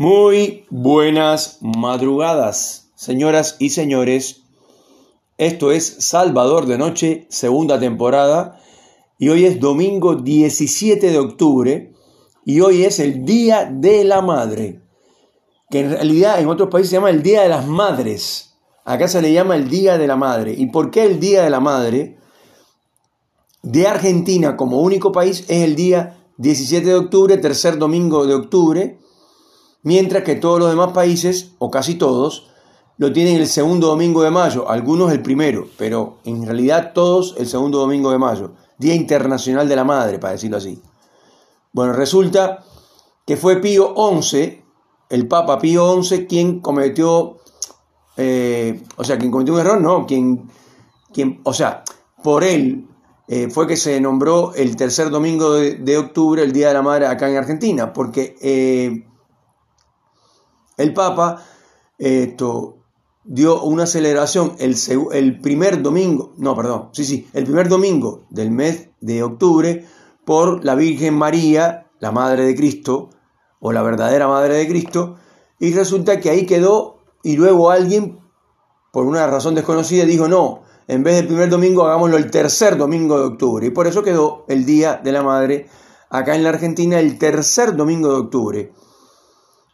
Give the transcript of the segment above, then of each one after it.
Muy buenas madrugadas, señoras y señores. Esto es Salvador de Noche, segunda temporada, y hoy es domingo 17 de octubre, y hoy es el Día de la Madre, que en realidad en otros países se llama el Día de las Madres. Acá se le llama el Día de la Madre. ¿Y por qué el Día de la Madre? De Argentina como único país es el día 17 de octubre, tercer domingo de octubre, mientras que todos los demás países, o casi todos, lo tienen el segundo domingo de mayo, algunos el primero, pero en realidad todos el segundo domingo de mayo, Día Internacional de la Madre, para decirlo así. Bueno, resulta que fue Pío XI, el Papa Pío XI, quien cometió, eh, o sea, quien cometió un error, no, quien, quien o sea, por él eh, fue que se nombró el tercer domingo de, octubre, el Día de la Madre, acá en Argentina, porque eh, el Papa esto, dio una celebración el, el, primer domingo, no, perdón, sí, sí, el primer domingo del mes de octubre por la Virgen María, la Madre de Cristo, o la verdadera Madre de Cristo, y resulta que ahí quedó y luego alguien, por una razón desconocida, dijo, no, en vez del primer domingo hagámoslo el tercer domingo de octubre, y por eso quedó el Día de la Madre acá en la Argentina el tercer domingo de octubre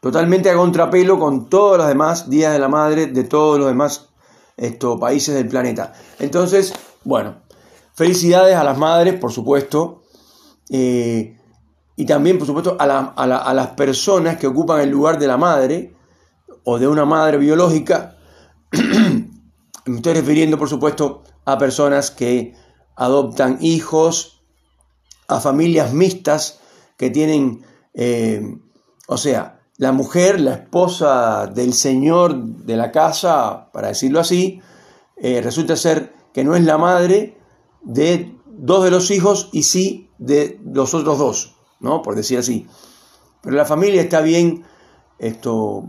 totalmente a contrapelo con todos los demás días de la madre de todos los demás países del planeta. Entonces, bueno, felicidades a las madres, por supuesto, eh, y también, por supuesto, a, a, las personas que ocupan el lugar de la madre o de una madre biológica. Me estoy refiriendo, por supuesto, a personas que adoptan hijos, a familias mixtas que tienen, eh, o sea, la mujer, la esposa del señor de la casa, para decirlo así, eh, resulta ser que no es la madre de dos de los hijos y sí de los otros dos, ¿no? Por decir así. Pero la familia está bien esto,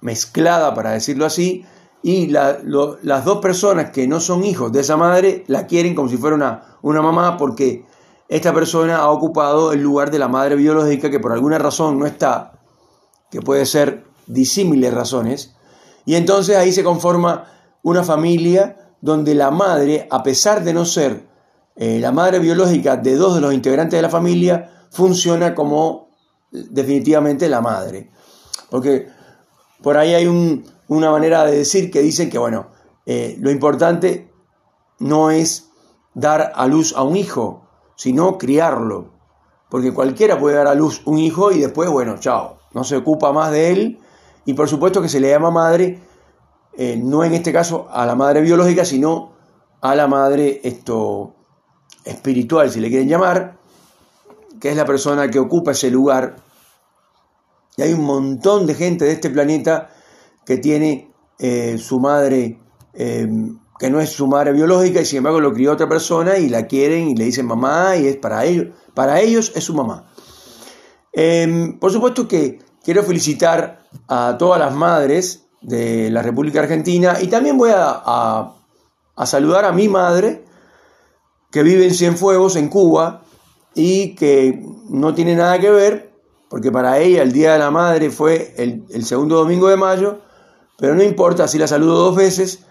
mezclada, para decirlo así, y las dos personas que no son hijos de esa madre la quieren como si fuera una, una mamá porque esta persona ha ocupado el lugar de la madre biológica que por alguna razón no está que puede ser disímiles razones, y entonces ahí se conforma una familia donde la madre, a pesar de no ser eh, la madre biológica de dos de los integrantes de la familia, funciona como definitivamente la madre. Porque por ahí hay una manera de decir que dicen que, bueno, eh, lo importante no es dar a luz a un hijo, sino criarlo. Porque cualquiera puede dar a luz un hijo y después, bueno, chao, no se ocupa más de él y por supuesto que se le llama madre, eh, no en este caso a la madre biológica, sino a la madre esto, espiritual, si le quieren llamar, que es la persona que ocupa ese lugar. Y hay un montón de gente de este planeta que tiene eh, su madre, eh, que no es su madre biológica, y sin embargo lo crió otra persona y la quieren y le dicen mamá y es para ellos, para ellos es su mamá. Em, por supuesto que quiero felicitar a todas las madres de la República Argentina y también voy a, saludar a mi madre que vive en Cienfuegos, en Cuba, y que no tiene nada que ver, porque para ella el Día de la Madre fue el, segundo domingo de mayo, pero no importa si la saludo dos veces,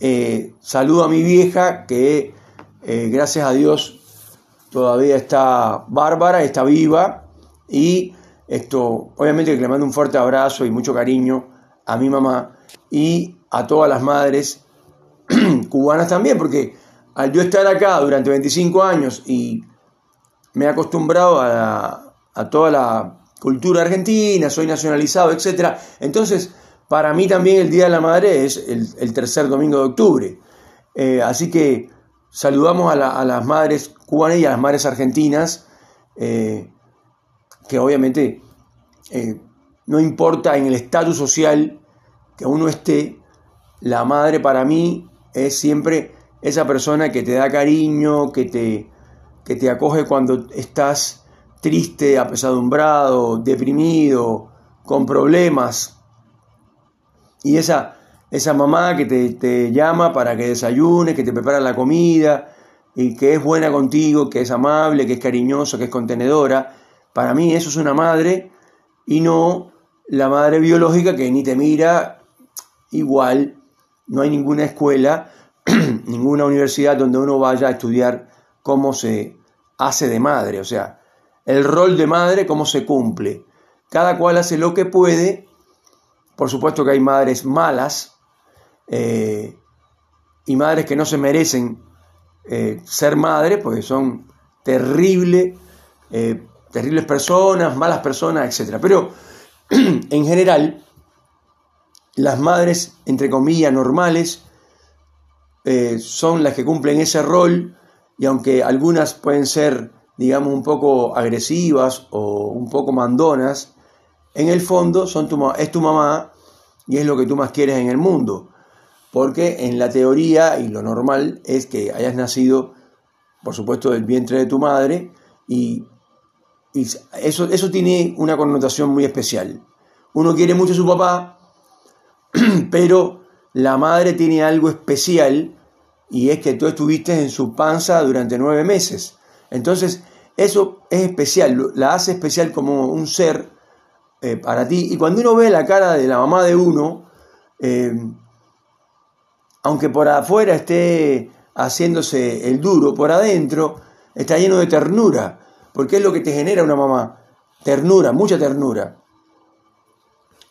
eh, saludo a mi vieja que eh, gracias a Dios todavía está bárbara, está viva y esto, obviamente que le mando un fuerte abrazo y mucho cariño a mi mamá y a todas las madres cubanas también, porque al yo estar acá durante 25 años y me he acostumbrado a, toda la cultura argentina, soy nacionalizado, etc. Entonces, para mí también el Día de la Madre es el, tercer domingo de octubre. Eh, así que saludamos a, las madres cubanas y a las madres argentinas. Eh, que obviamente eh, no importa en el estatus social que uno esté, la madre para mí es siempre esa persona que te da cariño, que te, que te acoge cuando estás triste, apesadumbrado, deprimido, con problemas. Y esa, esa mamá que te, te llama para que desayunes, que te prepara la comida y que es buena contigo, que es amable, que es cariñosa, que es contenedora para mí eso es una madre y no la madre biológica que ni te mira, igual no hay ninguna escuela, ninguna universidad donde uno vaya a estudiar cómo se hace de madre, o sea, el rol de madre, cómo se cumple. Cada cual hace lo que puede, por supuesto que hay madres malas eh, y madres que no se merecen eh, ser madres porque son terribles, eh, terribles personas, malas personas, etc. Pero en general, las madres, entre comillas, normales, son las que cumplen ese rol y aunque algunas pueden ser, digamos, un poco agresivas o un poco mandonas, en el fondo son tu, es tu mamá y es lo que tú más quieres en el mundo. Porque en la teoría y lo normal es que hayas nacido, por supuesto, del vientre de tu madre y, eso, eso tiene una connotación muy especial. Uno quiere mucho a su papá, pero la madre tiene algo especial y es que tú estuviste en su panza durante nueve meses. Entonces, eso es especial, la hace especial como un ser eh, para ti. Y cuando uno ve la cara de la mamá de uno, eh, aunque por afuera esté haciéndose el duro, por adentro está lleno de ternura, porque es lo que te genera una mamá, ternura, mucha ternura.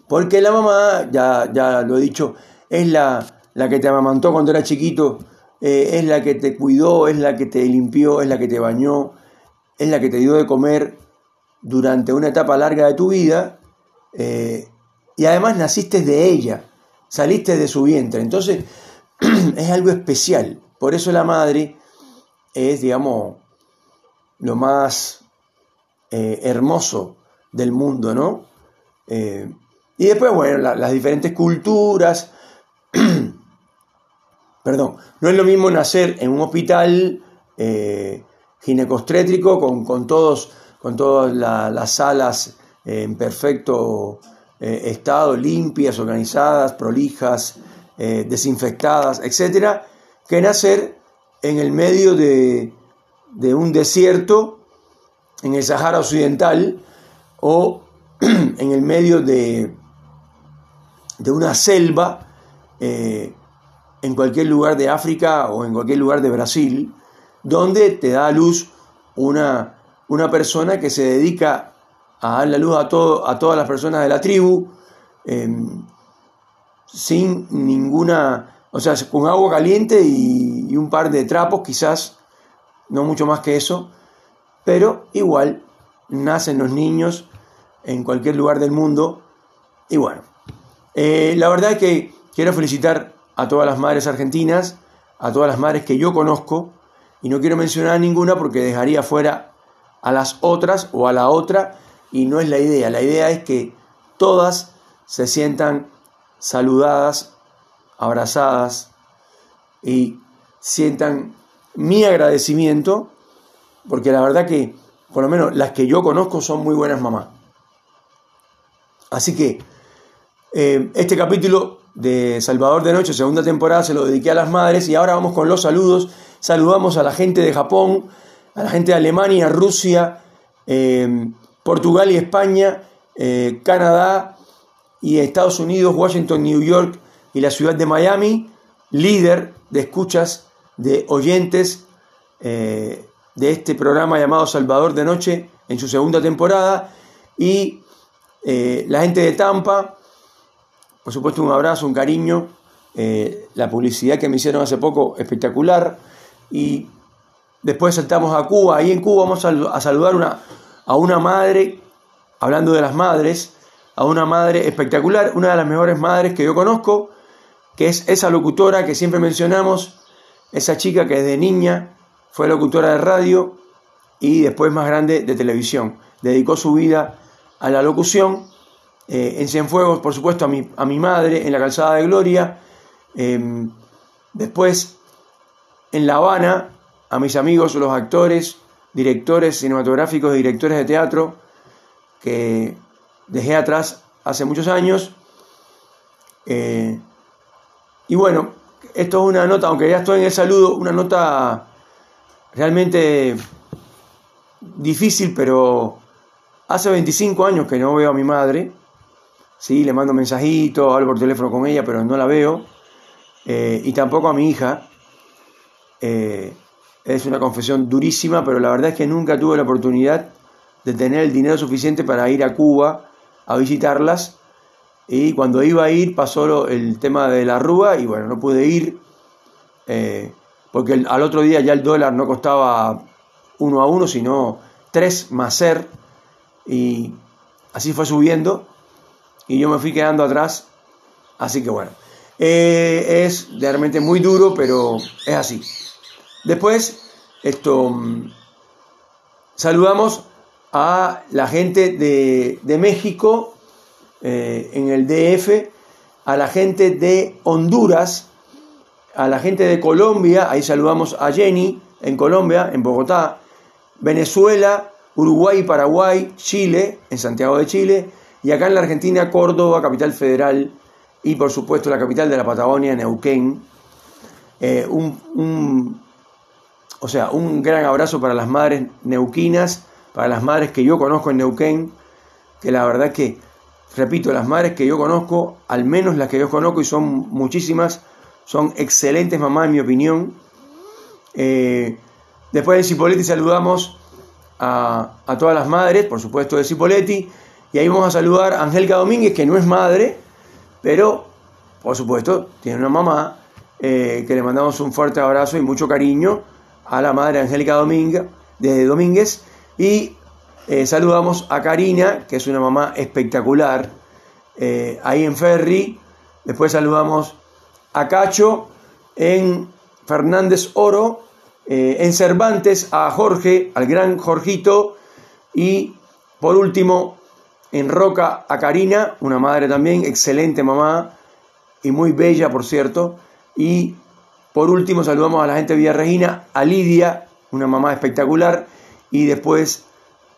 Porque la mamá, ya, ya lo he dicho, es la, la que te amamantó cuando era chiquito eh, es la que te cuidó, es la que te limpió, es la que te bañó, es la que te dio de comer durante una etapa larga de tu vida eh, y además naciste de ella, saliste de su vientre. Entonces es algo especial. Por eso la madre es, digamos, lo más eh, hermoso del mundo, ¿no? y después, bueno, las diferentes culturas perdón, no es lo mismo nacer en un hospital eh, ginecostrétrico con, todos, con todas las salas en perfecto eh, estado, limpias, organizadas, prolijas, eh, desinfectadas, etcétera, que nacer en el medio de, un desierto, en el Sahara Occidental, o en el medio de, de una selva en cualquier lugar de África o en cualquier lugar de Brasil, donde te da a luz una, una persona que se dedica a dar la luz a, todo, a todas las personas de la tribu, em, sin ninguna, o sea, con agua caliente y, un par de trapos, quizás, no mucho más que eso, pero igual nacen los niños en cualquier lugar del mundo. Y bueno, eh, la verdad es que quiero felicitar a todas las madres argentinas, a todas las madres que yo conozco, y no quiero mencionar a ninguna porque dejaría fuera a las otras o a la otra, y no es la idea. La idea es que todas se sientan saludadas, abrazadas y sientan mi agradecimiento, porque la verdad que, por lo menos las que yo conozco, son muy buenas mamás. Así que eh, este capítulo de Salvador de Noche, segunda temporada, se lo dediqué a las madres y ahora vamos con los saludos. Saludamos a la gente de Japón, a la gente de Alemania, Rusia, em, Portugal y España, eh, Canadá y Estados Unidos, Washington, New York y la ciudad de Miami, líder de escuchas, de oyentes eh, de este programa llamado Salvador de Noche en su segunda temporada y eh, la gente de Tampa, por supuesto, un abrazo, un cariño. Eh, la publicidad que me hicieron hace poco, espectacular. Y después saltamos a Cuba. Ahí en Cuba vamos a, saludar una, a una madre, hablando de las madres, a una madre espectacular, una de las mejores madres que yo conozco, que es esa locutora que siempre mencionamos, esa chica que desde niña fue locutora de radio y después más grande de televisión. Dedicó su vida a la locución eh, en Cienfuegos, por supuesto, a mi, a mi, madre, en la Calzada de Gloria. Em, después, en La Habana, a mis amigos, los actores, directores cinematográficos y directores de teatro, que dejé atrás hace muchos años. Eh, y bueno, esto es una nota, aunque ya estoy en el saludo, una nota realmente difícil, pero hace 25 años que no veo a mi madre Sí, le mando mensajitos, hablo por teléfono con ella, pero no la veo. Eh, y tampoco a mi hija. Eh, es una confesión durísima, pero la verdad es que nunca tuve la oportunidad de tener el dinero suficiente para ir a Cuba a visitarlas. Y cuando iba a ir pasó el tema de la rúa y bueno, no pude ir eh, porque al otro día ya el dólar no costaba uno a uno, sino tres más ser. Y así fue subiendo y yo me fui quedando atrás. Así que bueno, eh, es realmente muy duro, pero es así. Después, esto, mm, saludamos a la gente de, México eh, en el DF, a la gente de Honduras, a la gente de Colombia, ahí saludamos a Jenny en Colombia, en Bogotá, Venezuela, Uruguay, Paraguay, Chile, en Santiago de Chile, y acá en la Argentina, Córdoba, capital federal, y por supuesto la capital de la Patagonia, Neuquén. Eh, un, o sea, un gran abrazo para las madres neuquinas, para las madres que yo conozco en Neuquén, que la verdad que, repito, las madres que yo conozco, al menos las que yo conozco, y son muchísimas, son excelentes mamás en mi opinión. Eh, después de Cipoletti saludamos a, a todas las madres, por supuesto de Cipoletti, y ahí vamos a saludar a Angélica Domínguez, que no es madre, pero por supuesto tiene una mamá, eh, que le mandamos un fuerte abrazo y mucho cariño a la madre Angélica Domínguez, de Domínguez. Y eh, saludamos a Karina, que es una mamá espectacular, eh, ahí en Ferry. Después saludamos a Cacho en Fernández Oro, en Cervantes a Jorge, al gran Jorgito. Y por último, en Roca a Karina, una madre también, excelente mamá y muy bella, por cierto. Y por último saludamos a la gente de Villa Regina, a Lidia, una mamá espectacular, y después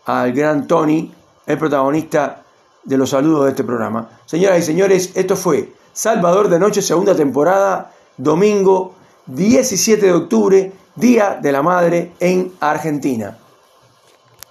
al gran Tony, el protagonista de los saludos de este programa. Señoras y señores, esto fue Salvador de Noche, segunda temporada, domingo 17 de octubre, Día de la Madre en Argentina.